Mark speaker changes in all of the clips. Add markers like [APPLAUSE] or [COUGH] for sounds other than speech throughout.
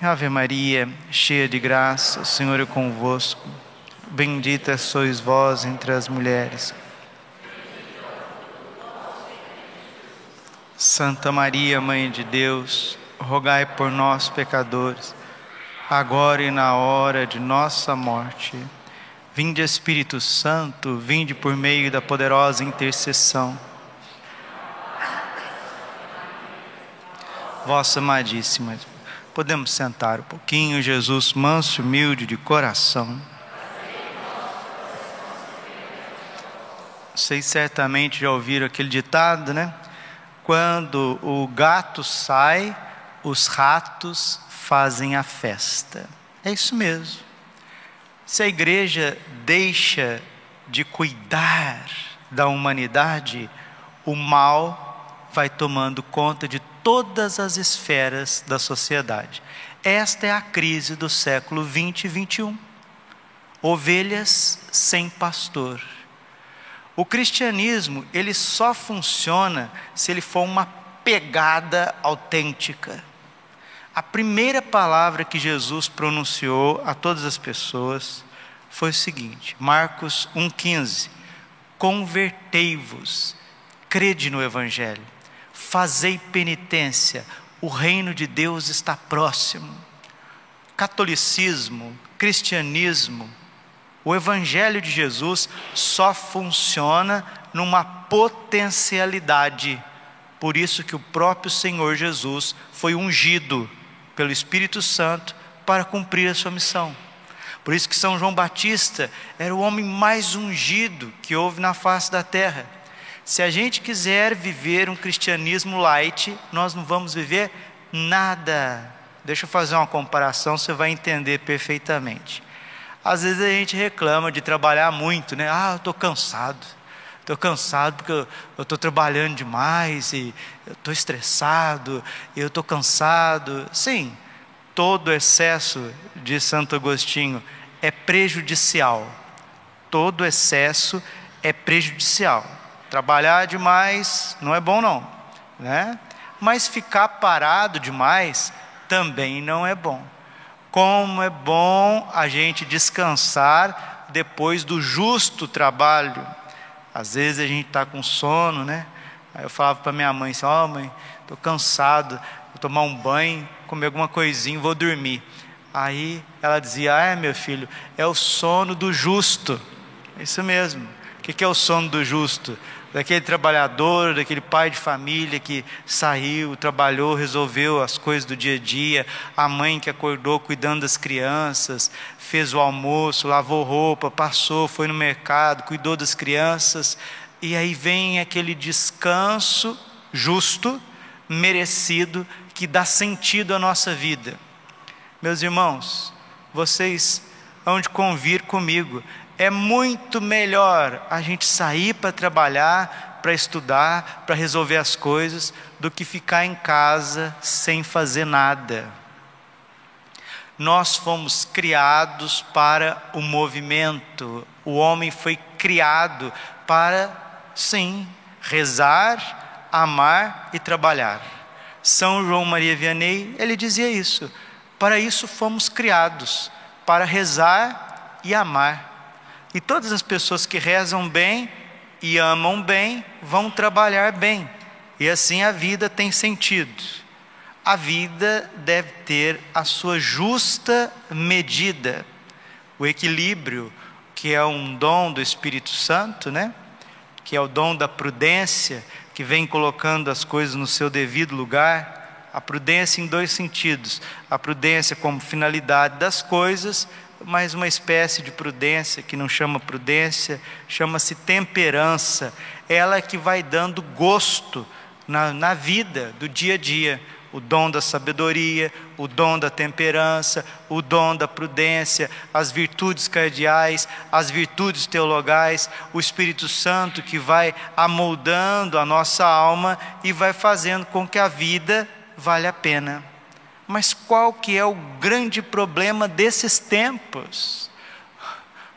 Speaker 1: Ave Maria, cheia de graça, o Senhor é convosco. Bendita sois vós entre as mulheres. Santa Maria, Mãe de Deus, rogai por nós, pecadores, agora e na hora de nossa morte. Vinde, Espírito Santo, vinde por meio da poderosa intercessão. Vossa amadíssima. Podemos sentar um pouquinho, Jesus, manso humilde de coração. Vocês certamente já ouviram aquele ditado, né? Quando o gato sai, os ratos fazem a festa. É isso mesmo. Se a igreja deixa de cuidar da humanidade, o mal vai tomando conta de todas as esferas da sociedade. Esta é a crise do século 20 e 21. Ovelhas sem pastor. O cristianismo, ele só funciona se ele for uma pegada autêntica. A primeira palavra que Jesus pronunciou a todas as pessoas foi o seguinte: Marcos 1,15: Convertei-vos, crede no Evangelho fazei penitência, o reino de Deus está próximo. Catolicismo, cristianismo, o Evangelho de Jesus só funciona numa potencialidade. Por isso que o próprio Senhor Jesus foi ungido pelo Espírito Santo para cumprir a sua missão. Por isso que São João Batista era o homem mais ungido que houve na face da terra. Se a gente quiser viver um cristianismo light, nós não vamos viver nada. Deixa eu fazer uma comparação, você vai entender perfeitamente. Às vezes a gente reclama de trabalhar muito, né? Ah, eu estou cansado. Estou cansado porque eu estou trabalhando demais e eu estou estressado, eu estou cansado. Sim, todo excesso, de Santo Agostinho, é prejudicial. Todo excesso é prejudicial. Trabalhar demais não é bom não, né? Mas ficar parado demais também não é bom. Como é bom a gente descansar depois do justo trabalho. Às vezes a gente está com sono, né? Aí eu falava para minha mãe assim: Ó, oh, mãe, estou cansado, vou tomar um banho, comer alguma coisinha, vou dormir. Aí ela dizia: Ah, meu filho, é o sono do justo. É isso mesmo. O que é o sono do justo? daquele trabalhador, daquele pai de família que saiu, trabalhou, resolveu as coisas do dia a dia, a mãe que acordou cuidando das crianças, fez o almoço, lavou roupa, passou, foi no mercado, cuidou das crianças, e aí vem aquele descanso justo, merecido, que dá sentido à nossa vida. Meus irmãos, vocês hão de convir comigo, é muito melhor a gente sair para trabalhar, para estudar, para resolver as coisas, do que ficar em casa sem fazer nada. Nós fomos criados para o movimento, o homem foi criado para, sim, rezar, amar e trabalhar. São João Maria Vianney, ele dizia isso. Para isso fomos criados, para rezar e amar. E todas as pessoas que rezam bem e amam bem vão trabalhar bem. E assim a vida tem sentido. A vida deve ter a sua justa medida. O equilíbrio, que é um dom do Espírito Santo, né? Que é o dom da prudência, que vem colocando as coisas no seu devido lugar. A prudência em dois sentidos: a prudência como finalidade das coisas mas uma espécie de prudência que não chama prudência, chama-se temperança. Ela é que vai dando gosto na, na vida do dia a dia. O dom da sabedoria, o dom da temperança, o dom da prudência, as virtudes cardeais, as virtudes teologais, o Espírito Santo que vai amoldando a nossa alma e vai fazendo com que a vida vale a pena. Mas qual que é o grande problema desses tempos?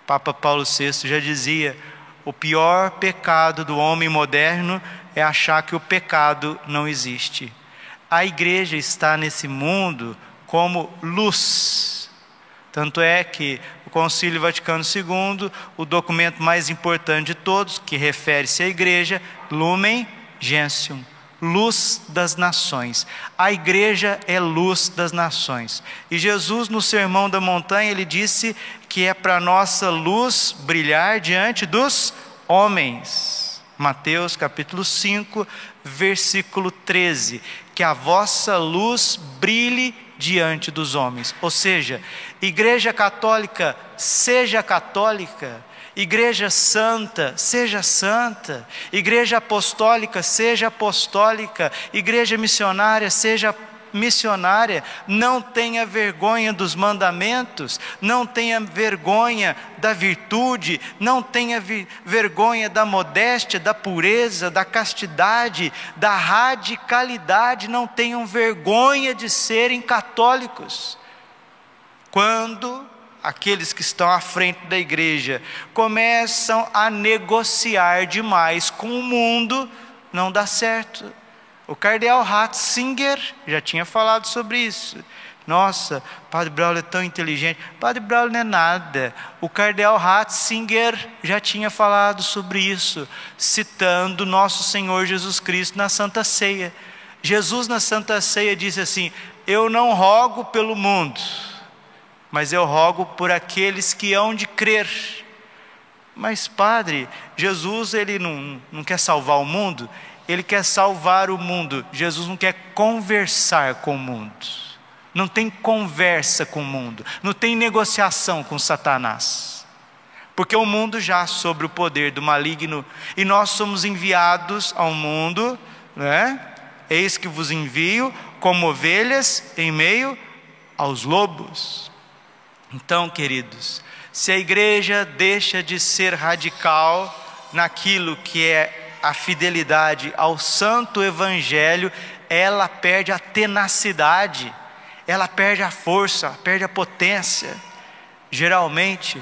Speaker 1: Papa Paulo VI já dizia: o pior pecado do homem moderno é achar que o pecado não existe. A igreja está nesse mundo como luz. Tanto é que o Concílio Vaticano II, o documento mais importante de todos, que refere-se à igreja, Lumen Gentium, luz das nações. A igreja é luz das nações. E Jesus, no Sermão da Montanha, ele disse que é para nossa luz brilhar diante dos homens. Mateus capítulo 5, versículo 13. Que a vossa luz brilhe diante dos homens. Ou seja, Igreja Católica, seja católica. Igreja Santa, seja santa. Igreja Apostólica, seja apostólica. Igreja Missionária, seja missionária, não tenha vergonha dos mandamentos, não tenha vergonha da virtude, não tenha vergonha da modéstia, da pureza, da castidade, da radicalidade, não tenham vergonha de serem católicos. Quando aqueles que estão à frente da igreja começam a negociar demais com o mundo, não dá certo. O cardeal Ratzinger já tinha falado sobre isso. Nossa, Padre Braulio é tão inteligente. Padre Braulio não é nada. O cardeal Ratzinger já tinha falado sobre isso, citando nosso Senhor Jesus Cristo na Santa Ceia. Jesus na Santa Ceia disse assim: Eu não rogo pelo mundo, mas eu rogo por aqueles que hão de crer. Mas, Padre, Jesus ele não, não quer salvar o mundo, ele quer salvar o mundo. Jesus não quer conversar com o mundo. Não tem conversa com o mundo. Não tem negociação com Satanás. Porque o mundo já sobre o poder do maligno e nós somos enviados ao mundo, né? Eis que vos envio como ovelhas em meio aos lobos. Então, queridos, se a igreja deixa de ser radical naquilo que é a fidelidade ao santo evangelho, ela perde a tenacidade, ela perde a força, perde a potência. Geralmente,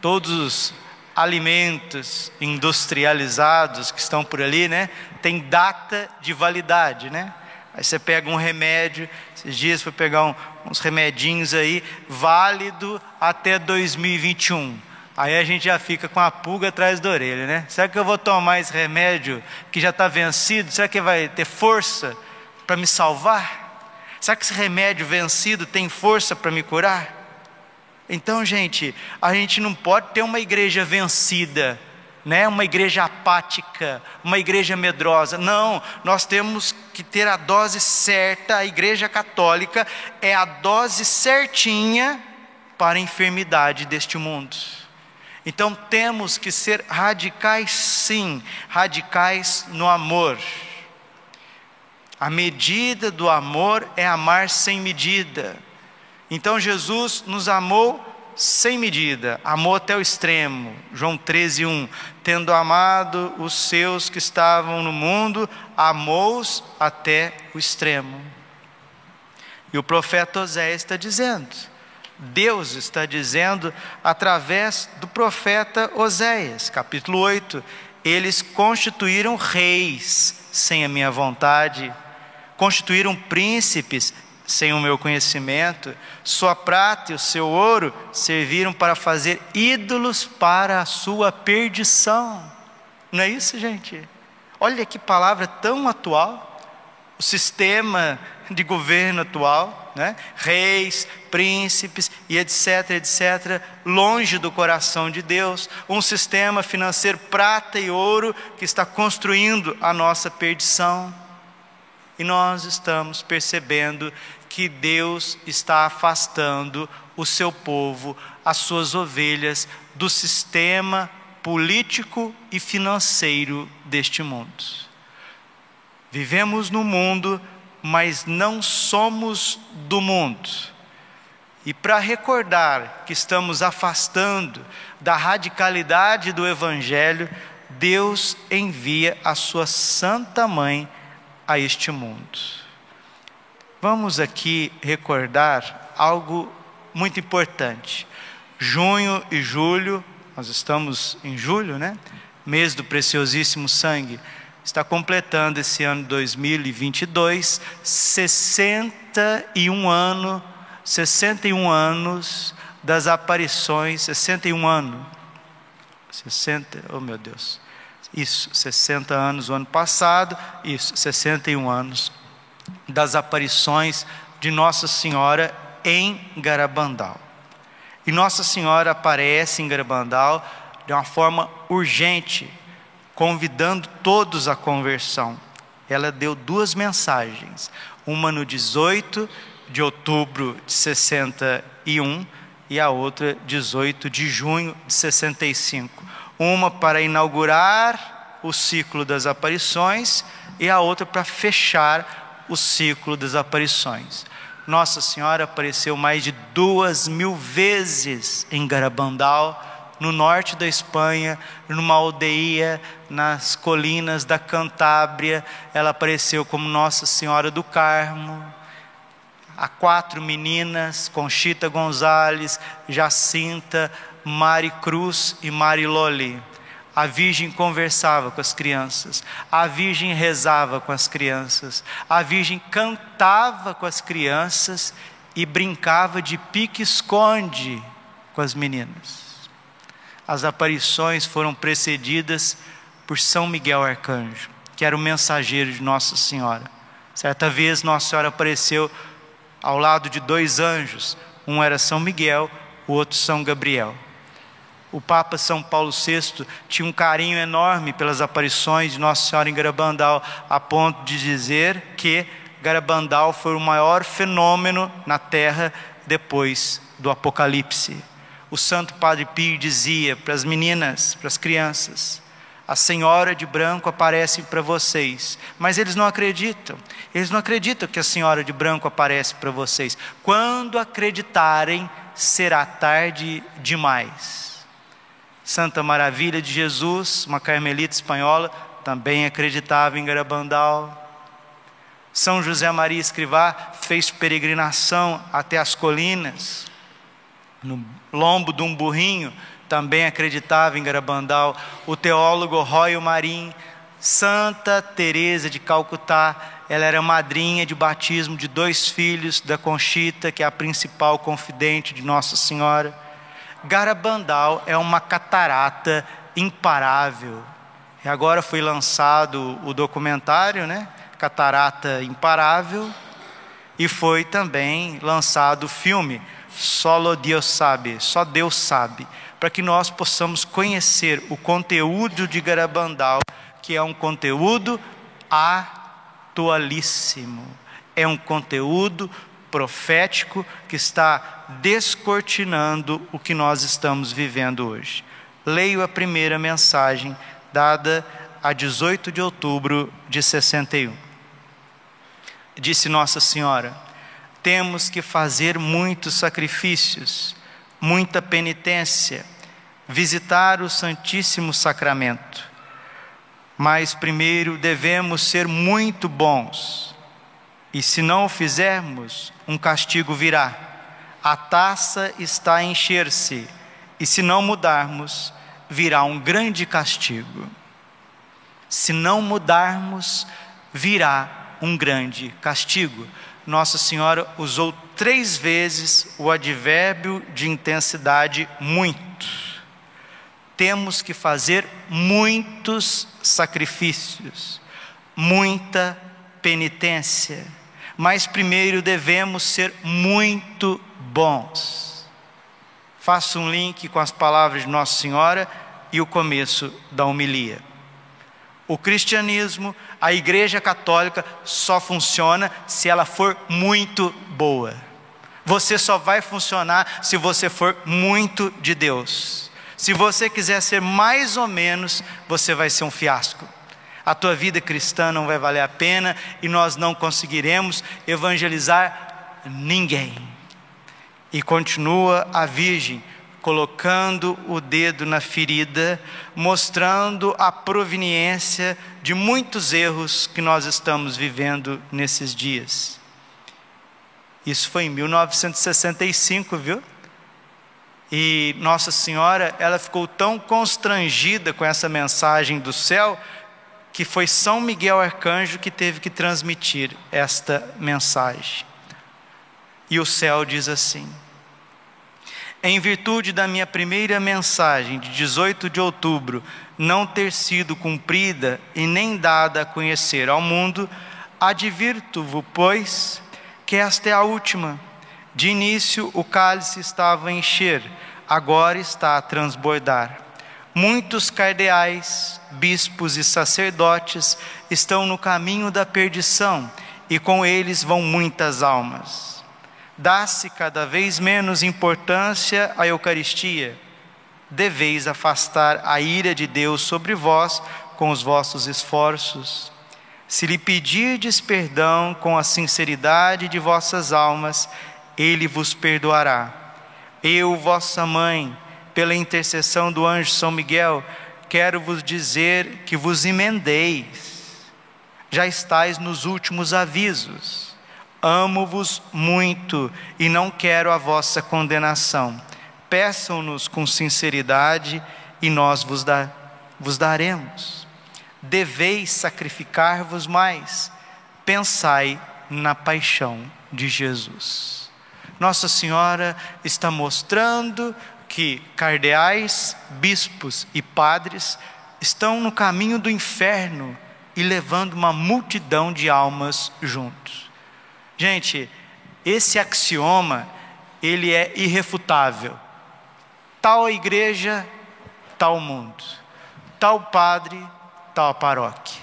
Speaker 1: todos os alimentos industrializados que estão por ali, né, tem data de validade, né? Aí você pega um remédio, esses dias foi pegar um, uns remedinhos aí, válido até 2021. Aí a gente já fica com a pulga atrás da orelha, né? Será que eu vou tomar esse remédio que já está vencido? Será que vai ter força para me salvar? Será que esse remédio vencido tem força para me curar? Então, gente, a gente não pode ter uma igreja vencida, né? Uma igreja apática, uma igreja medrosa. Não, nós temos que ter a dose certa. A igreja católica é a dose certinha para a enfermidade deste mundo. Então temos que ser radicais, sim, radicais no amor. A medida do amor é amar sem medida. Então Jesus nos amou sem medida, amou até o extremo. João 13, 1. Tendo amado os seus que estavam no mundo, amou-os até o extremo. E o profeta Oséias está dizendo: Deus está dizendo através do profeta Oséias, capítulo 8: Eles constituíram reis sem a minha vontade, constituíram príncipes sem o meu conhecimento, sua prata e o seu ouro serviram para fazer ídolos para a sua perdição. Não é isso, gente? Olha que palavra tão atual. O sistema de governo atual, né? reis, príncipes e etc, etc, longe do coração de Deus, um sistema financeiro prata e ouro que está construindo a nossa perdição. E nós estamos percebendo que Deus está afastando o seu povo, as suas ovelhas, do sistema político e financeiro deste mundo. Vivemos no mundo mas não somos do mundo. E para recordar que estamos afastando da radicalidade do Evangelho, Deus envia a Sua Santa Mãe a este mundo. Vamos aqui recordar algo muito importante. Junho e julho, nós estamos em julho, né? Mês do preciosíssimo sangue está completando esse ano 2022 61 anos, 61 anos das aparições, 61 anos. 60, oh meu Deus. Isso, 60 anos o ano passado, isso, 61 anos das aparições de Nossa Senhora em Garabandal. E Nossa Senhora aparece em Garabandal de uma forma urgente, convidando todos à conversão. Ela deu duas mensagens, uma no 18 de outubro de 61 e a outra 18 de junho de 65. Uma para inaugurar o ciclo das aparições e a outra para fechar o ciclo das aparições. Nossa Senhora apareceu mais de duas mil vezes em Garabandal, no norte da Espanha, numa aldeia nas colinas da Cantábria. Ela apareceu como Nossa Senhora do Carmo. Há quatro meninas: Conchita Gonzalez, Jacinta, Mari Cruz e Mari Loli. A Virgem conversava com as crianças, a Virgem rezava com as crianças, a Virgem cantava com as crianças e brincava de pique-esconde com as meninas as aparições foram precedidas por São Miguel Arcanjo, que era o mensageiro de Nossa Senhora. Certa vez, Nossa Senhora apareceu ao lado de dois anjos, um era São Miguel, o outro São Gabriel. O Papa São Paulo VI tinha um carinho enorme pelas aparições de Nossa Senhora em Garabandal, a ponto de dizer que Garabandal foi o maior fenômeno na Terra depois do Apocalipse o Santo Padre Pio dizia para as meninas, para as crianças: a Senhora de branco aparece para vocês, mas eles não acreditam. Eles não acreditam que a Senhora de branco aparece para vocês. Quando acreditarem, será tarde demais. Santa Maravilha de Jesus, uma carmelita espanhola, também acreditava em Garabandal. São José Maria Escrivá fez peregrinação até as colinas no lombo de um burrinho, também acreditava em Garabandal, o teólogo Roy Marim, Santa Teresa de Calcutá, ela era madrinha de batismo de dois filhos da Conchita, que é a principal confidente de Nossa Senhora. Garabandal é uma catarata imparável. E agora foi lançado o documentário, né? Catarata Imparável, e foi também lançado o filme Solo Deus sabe, só Deus sabe, para que nós possamos conhecer o conteúdo de Garabandal, que é um conteúdo atualíssimo, é um conteúdo profético que está descortinando o que nós estamos vivendo hoje. Leio a primeira mensagem dada a 18 de outubro de 61. Disse Nossa Senhora: temos que fazer muitos sacrifícios, muita penitência, visitar o Santíssimo Sacramento. Mas primeiro devemos ser muito bons, e se não o fizermos, um castigo virá. A taça está a encher-se, e se não mudarmos, virá um grande castigo. Se não mudarmos, virá um grande castigo. Nossa Senhora usou três vezes o advérbio de intensidade muito. Temos que fazer muitos sacrifícios, muita penitência, mas primeiro devemos ser muito bons. Faço um link com as palavras de Nossa Senhora e o começo da homilia. O cristianismo, a igreja católica só funciona se ela for muito boa. Você só vai funcionar se você for muito de Deus. Se você quiser ser mais ou menos, você vai ser um fiasco. A tua vida cristã não vai valer a pena e nós não conseguiremos evangelizar ninguém. E continua a Virgem colocando o dedo na ferida, mostrando a proveniência de muitos erros que nós estamos vivendo nesses dias. Isso foi em 1965, viu? E Nossa Senhora, ela ficou tão constrangida com essa mensagem do céu que foi São Miguel Arcanjo que teve que transmitir esta mensagem. E o céu diz assim: Em virtude da minha primeira mensagem de 18 de outubro não ter sido cumprida e nem dada a conhecer ao mundo, advirto-vos, pois, que esta é a última. De início o cálice estava a encher, agora está a transbordar. Muitos cardeais, bispos e sacerdotes estão no caminho da perdição, e com eles vão muitas almas. Dá-se cada vez menos importância à Eucaristia. Deveis afastar a ira de Deus sobre vós com os vossos esforços. Se lhe pedirdes perdão com a sinceridade de vossas almas, ele vos perdoará. Eu, vossa mãe, pela intercessão do anjo São Miguel, quero vos dizer que vos emendeis. Já estáis nos últimos avisos. Amo-vos muito e não quero a vossa condenação. Peçam-nos com sinceridade e nós vos, da, vos daremos. Deveis sacrificar-vos mais. Pensai na paixão de Jesus. Nossa Senhora está mostrando que cardeais, bispos e padres estão no caminho do inferno e levando uma multidão de almas juntos. Gente, esse axioma, ele é irrefutável. Tal igreja, tal mundo. Tal padre, tal paróquia.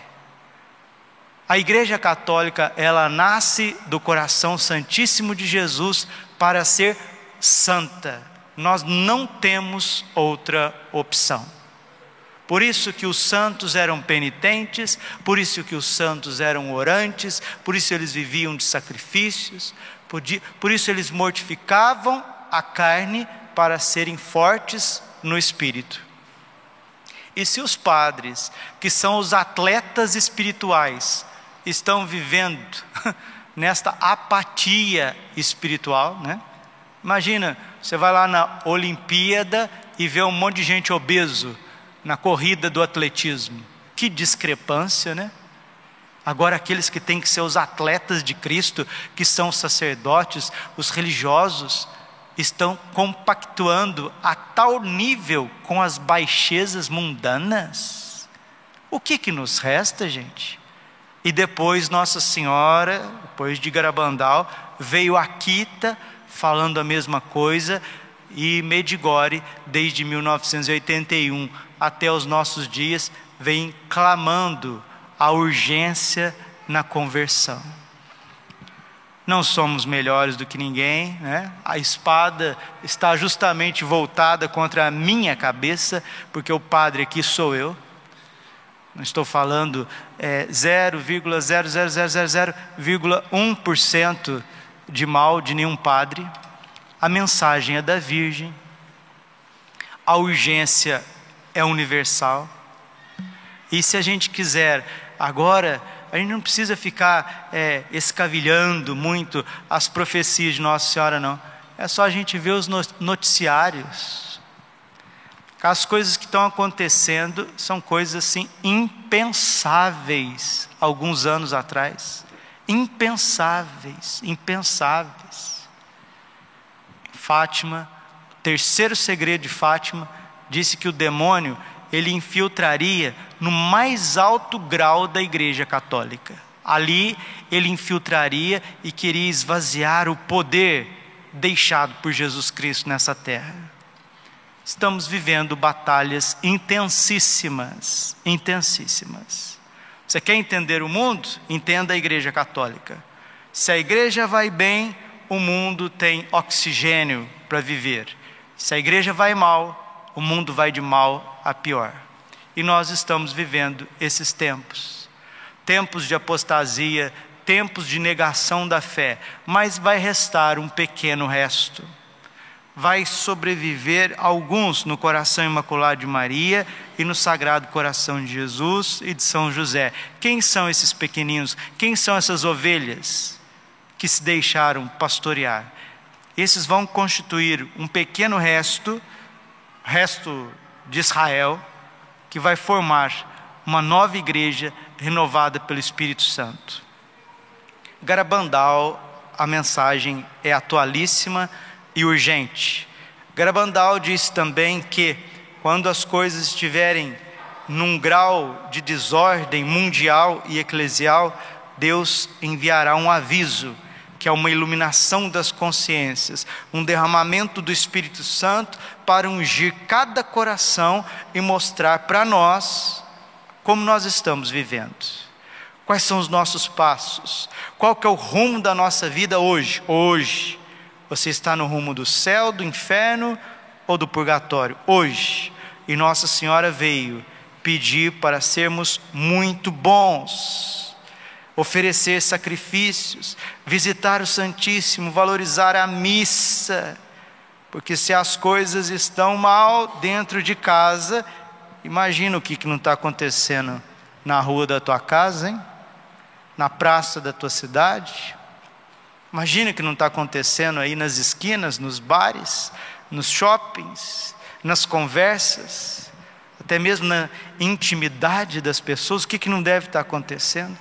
Speaker 1: A Igreja Católica, ela nasce do coração santíssimo de Jesus para ser santa, nós não temos outra opção. Por isso que os santos eram penitentes, por isso que os santos eram orantes, por isso eles viviam de sacrifícios, por, isso eles mortificavam a carne para serem fortes no espírito. E se os padres, que são os atletas espirituais, estão vivendo [LAUGHS] nesta apatia espiritual, né? Imagina, você vai lá na Olimpíada e vê um monte de gente obeso na corrida do atletismo. Que discrepância, né? Agora, aqueles que têm que ser os atletas de Cristo, que são os sacerdotes, os religiosos, estão compactuando a tal nível com as baixezas mundanas. O que que nos resta, gente? E depois Nossa Senhora, depois de Garabandal, veio Akita falando a mesma coisa, e Medigore, desde 1981 até os nossos dias, vem clamando a urgência na conversão. Não somos melhores do que ninguém, né? a espada está justamente voltada contra a minha cabeça, porque o padre aqui sou eu. Não estou falando é, 0,00000,1% de mal de nenhum padre, a mensagem é da Virgem, a urgência é universal. E se a gente quiser agora, a gente não precisa ficar é, escavilhando muito as profecias de Nossa Senhora, não. É só a gente ver os noticiários. As coisas que estão acontecendo são coisas assim impensáveis alguns anos atrás impensáveis, impensáveis. Fátima, terceiro segredo de Fátima, disse que o demônio ele infiltraria no mais alto grau da Igreja Católica. Ali ele infiltraria e queria esvaziar o poder deixado por Jesus Cristo nessa terra. Estamos vivendo batalhas intensíssimas, intensíssimas. Você quer entender o mundo? Entenda a Igreja Católica. Se a igreja vai bem, o mundo tem oxigênio para viver. Se a igreja vai mal, o mundo vai de mal a pior. E nós estamos vivendo esses tempos tempos de apostasia, tempos de negação da fé, mas vai restar um pequeno resto vai sobreviver alguns no coração imaculado de Maria e no sagrado coração de Jesus e de São José. Quem são esses pequeninos? Quem são essas ovelhas que se deixaram pastorear? Esses vão constituir um pequeno resto, resto de Israel, que vai formar uma nova igreja renovada pelo Espírito Santo. Garabandal, a mensagem é atualíssima e urgente. Garabandal diz também que quando as coisas estiverem num grau de desordem mundial e eclesial, Deus enviará um aviso, que é uma iluminação das consciências, um derramamento do Espírito Santo para ungir cada coração e mostrar para nós como nós estamos vivendo. Quais são os nossos passos? Qual que é o rumo da nossa vida hoje? Hoje. Você está no rumo do céu, do inferno ou do purgatório? Hoje. E Nossa Senhora veio pedir para sermos muito bons, oferecer sacrifícios, visitar o Santíssimo, valorizar a missa, porque se as coisas estão mal dentro de casa, Imagina o que, que não está acontecendo na rua da tua casa, hein? na praça da tua cidade. Imagina o que não está acontecendo aí nas esquinas, nos bares, nos shoppings, nas conversas, até mesmo na intimidade das pessoas. O que, que não deve estar tá acontecendo?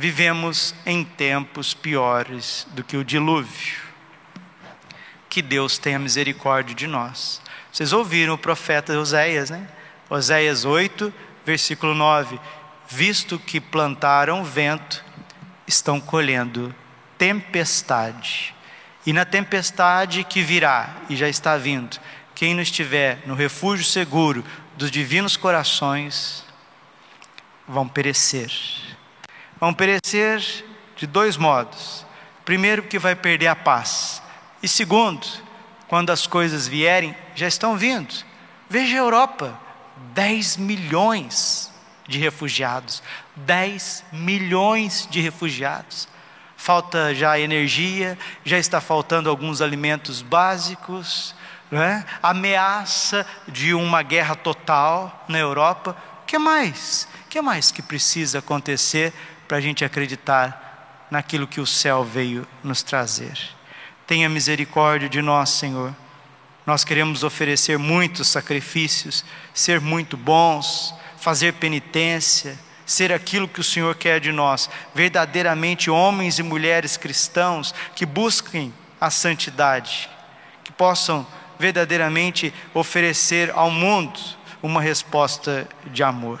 Speaker 1: Vivemos em tempos piores do que o dilúvio. Que Deus tenha misericórdia de nós. Vocês ouviram o profeta Oséias, né? Oséias 8, versículo 9: Visto que plantaram vento, estão colhendo tempestade. E na tempestade que virá, e já está vindo, quem não estiver no refúgio seguro dos divinos corações, vão perecer. Vão perecer de dois modos. Primeiro, que vai perder a paz. E segundo, quando as coisas vierem, já estão vindo. Veja a Europa 10 milhões de refugiados. 10 milhões de refugiados. Falta já energia, já está faltando alguns alimentos básicos, é? ameaça de uma guerra total na Europa. O que mais? O que mais que precisa acontecer para a gente acreditar naquilo que o céu veio nos trazer? Tenha misericórdia de nós, Senhor nós queremos oferecer muitos sacrifícios, ser muito bons, fazer penitência, ser aquilo que o Senhor quer de nós, verdadeiramente homens e mulheres cristãos que busquem a santidade, que possam verdadeiramente oferecer ao mundo uma resposta de amor.